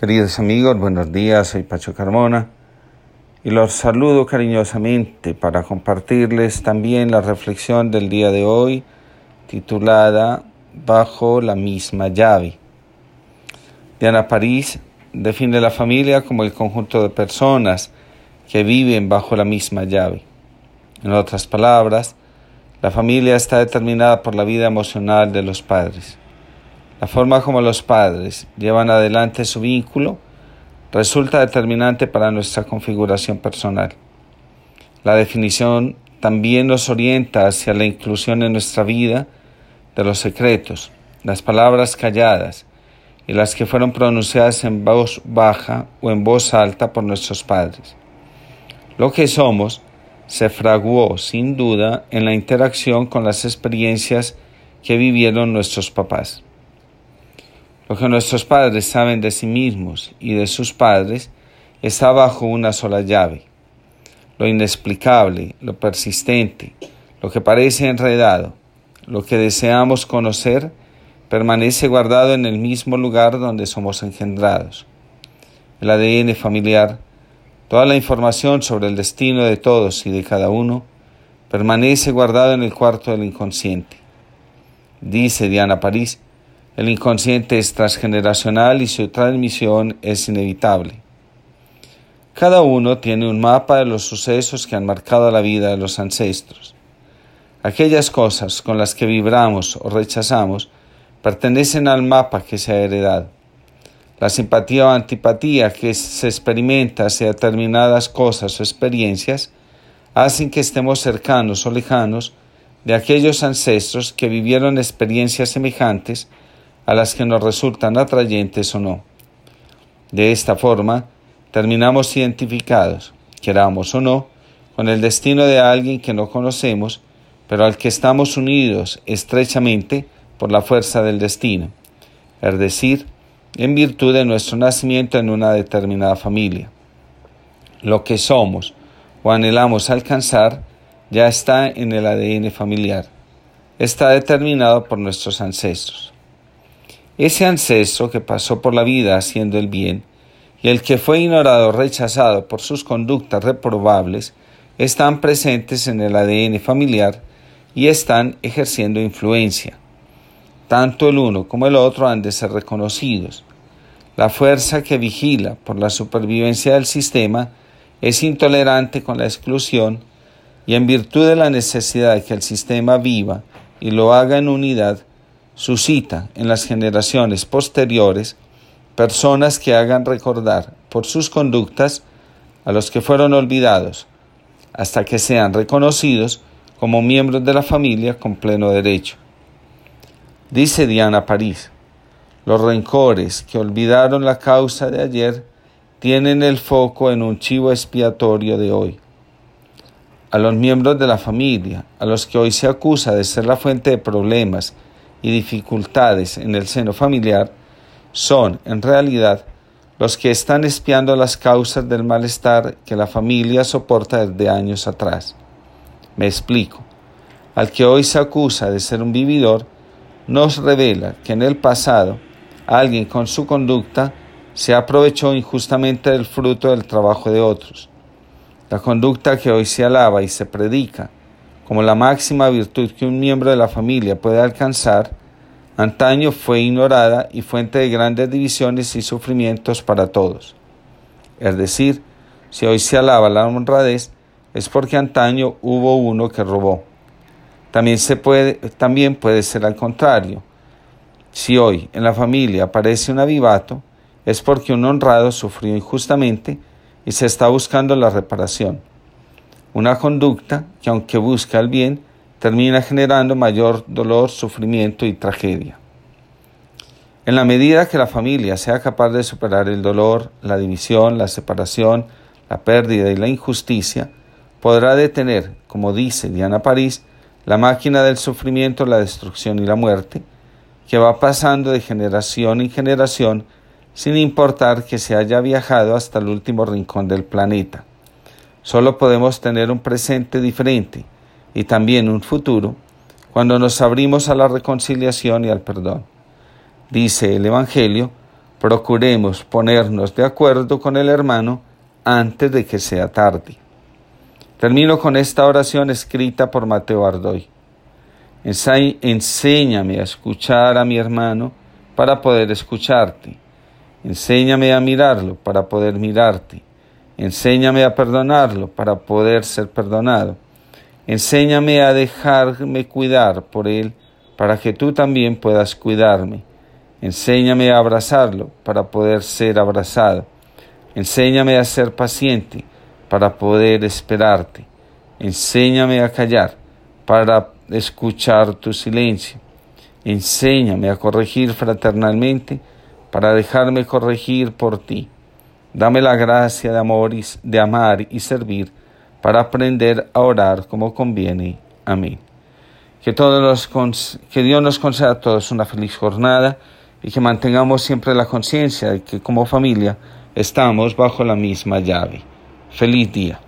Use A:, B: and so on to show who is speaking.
A: Queridos amigos, buenos días, soy Pacho Carmona y los saludo cariñosamente para compartirles también la reflexión del día de hoy titulada Bajo la misma llave. Diana París define la familia como el conjunto de personas que viven bajo la misma llave. En otras palabras, la familia está determinada por la vida emocional de los padres. La forma como los padres llevan adelante su vínculo resulta determinante para nuestra configuración personal. La definición también nos orienta hacia la inclusión en nuestra vida de los secretos, las palabras calladas y las que fueron pronunciadas en voz baja o en voz alta por nuestros padres. Lo que somos se fraguó sin duda en la interacción con las experiencias que vivieron nuestros papás. Lo que nuestros padres saben de sí mismos y de sus padres está bajo una sola llave. Lo inexplicable, lo persistente, lo que parece enredado, lo que deseamos conocer, permanece guardado en el mismo lugar donde somos engendrados. El ADN familiar, toda la información sobre el destino de todos y de cada uno, permanece guardado en el cuarto del inconsciente. Dice Diana París, el inconsciente es transgeneracional y su transmisión es inevitable. Cada uno tiene un mapa de los sucesos que han marcado la vida de los ancestros. Aquellas cosas con las que vibramos o rechazamos pertenecen al mapa que se ha heredado. La simpatía o antipatía que se experimenta hacia determinadas cosas o experiencias hacen que estemos cercanos o lejanos de aquellos ancestros que vivieron experiencias semejantes a las que nos resultan atrayentes o no. De esta forma, terminamos identificados, queramos o no, con el destino de alguien que no conocemos, pero al que estamos unidos estrechamente por la fuerza del destino, es decir, en virtud de nuestro nacimiento en una determinada familia. Lo que somos o anhelamos alcanzar ya está en el ADN familiar, está determinado por nuestros ancestros. Ese ancestro que pasó por la vida haciendo el bien y el que fue ignorado rechazado por sus conductas reprobables están presentes en el ADN familiar y están ejerciendo influencia. Tanto el uno como el otro han de ser reconocidos. La fuerza que vigila por la supervivencia del sistema es intolerante con la exclusión y en virtud de la necesidad de que el sistema viva y lo haga en unidad, suscita en las generaciones posteriores personas que hagan recordar por sus conductas a los que fueron olvidados, hasta que sean reconocidos como miembros de la familia con pleno derecho. Dice Diana París, los rencores que olvidaron la causa de ayer tienen el foco en un chivo expiatorio de hoy. A los miembros de la familia, a los que hoy se acusa de ser la fuente de problemas y dificultades en el seno familiar son, en realidad, los que están espiando las causas del malestar que la familia soporta desde años atrás. Me explico. Al que hoy se acusa de ser un vividor, nos revela que en el pasado alguien con su conducta se aprovechó injustamente del fruto del trabajo de otros. La conducta que hoy se alaba y se predica como la máxima virtud que un miembro de la familia puede alcanzar, antaño fue ignorada y fuente de grandes divisiones y sufrimientos para todos. Es decir, si hoy se alaba la honradez, es porque antaño hubo uno que robó. También, se puede, también puede ser al contrario. Si hoy en la familia aparece un avivato, es porque un honrado sufrió injustamente y se está buscando la reparación. Una conducta que aunque busca el bien, termina generando mayor dolor, sufrimiento y tragedia. En la medida que la familia sea capaz de superar el dolor, la división, la separación, la pérdida y la injusticia, podrá detener, como dice Diana París, la máquina del sufrimiento, la destrucción y la muerte, que va pasando de generación en generación sin importar que se haya viajado hasta el último rincón del planeta. Solo podemos tener un presente diferente y también un futuro cuando nos abrimos a la reconciliación y al perdón. Dice el Evangelio, procuremos ponernos de acuerdo con el hermano antes de que sea tarde. Termino con esta oración escrita por Mateo Ardoy. Enséñame a escuchar a mi hermano para poder escucharte. Enséñame a mirarlo para poder mirarte. Enséñame a perdonarlo para poder ser perdonado. Enséñame a dejarme cuidar por él para que tú también puedas cuidarme. Enséñame a abrazarlo para poder ser abrazado. Enséñame a ser paciente para poder esperarte. Enséñame a callar para escuchar tu silencio. Enséñame a corregir fraternalmente para dejarme corregir por ti. Dame la gracia de, amor y, de amar y servir para aprender a orar como conviene. Amén. Que, todos los, que Dios nos conceda a todos una feliz jornada y que mantengamos siempre la conciencia de que como familia estamos bajo la misma llave. Feliz día.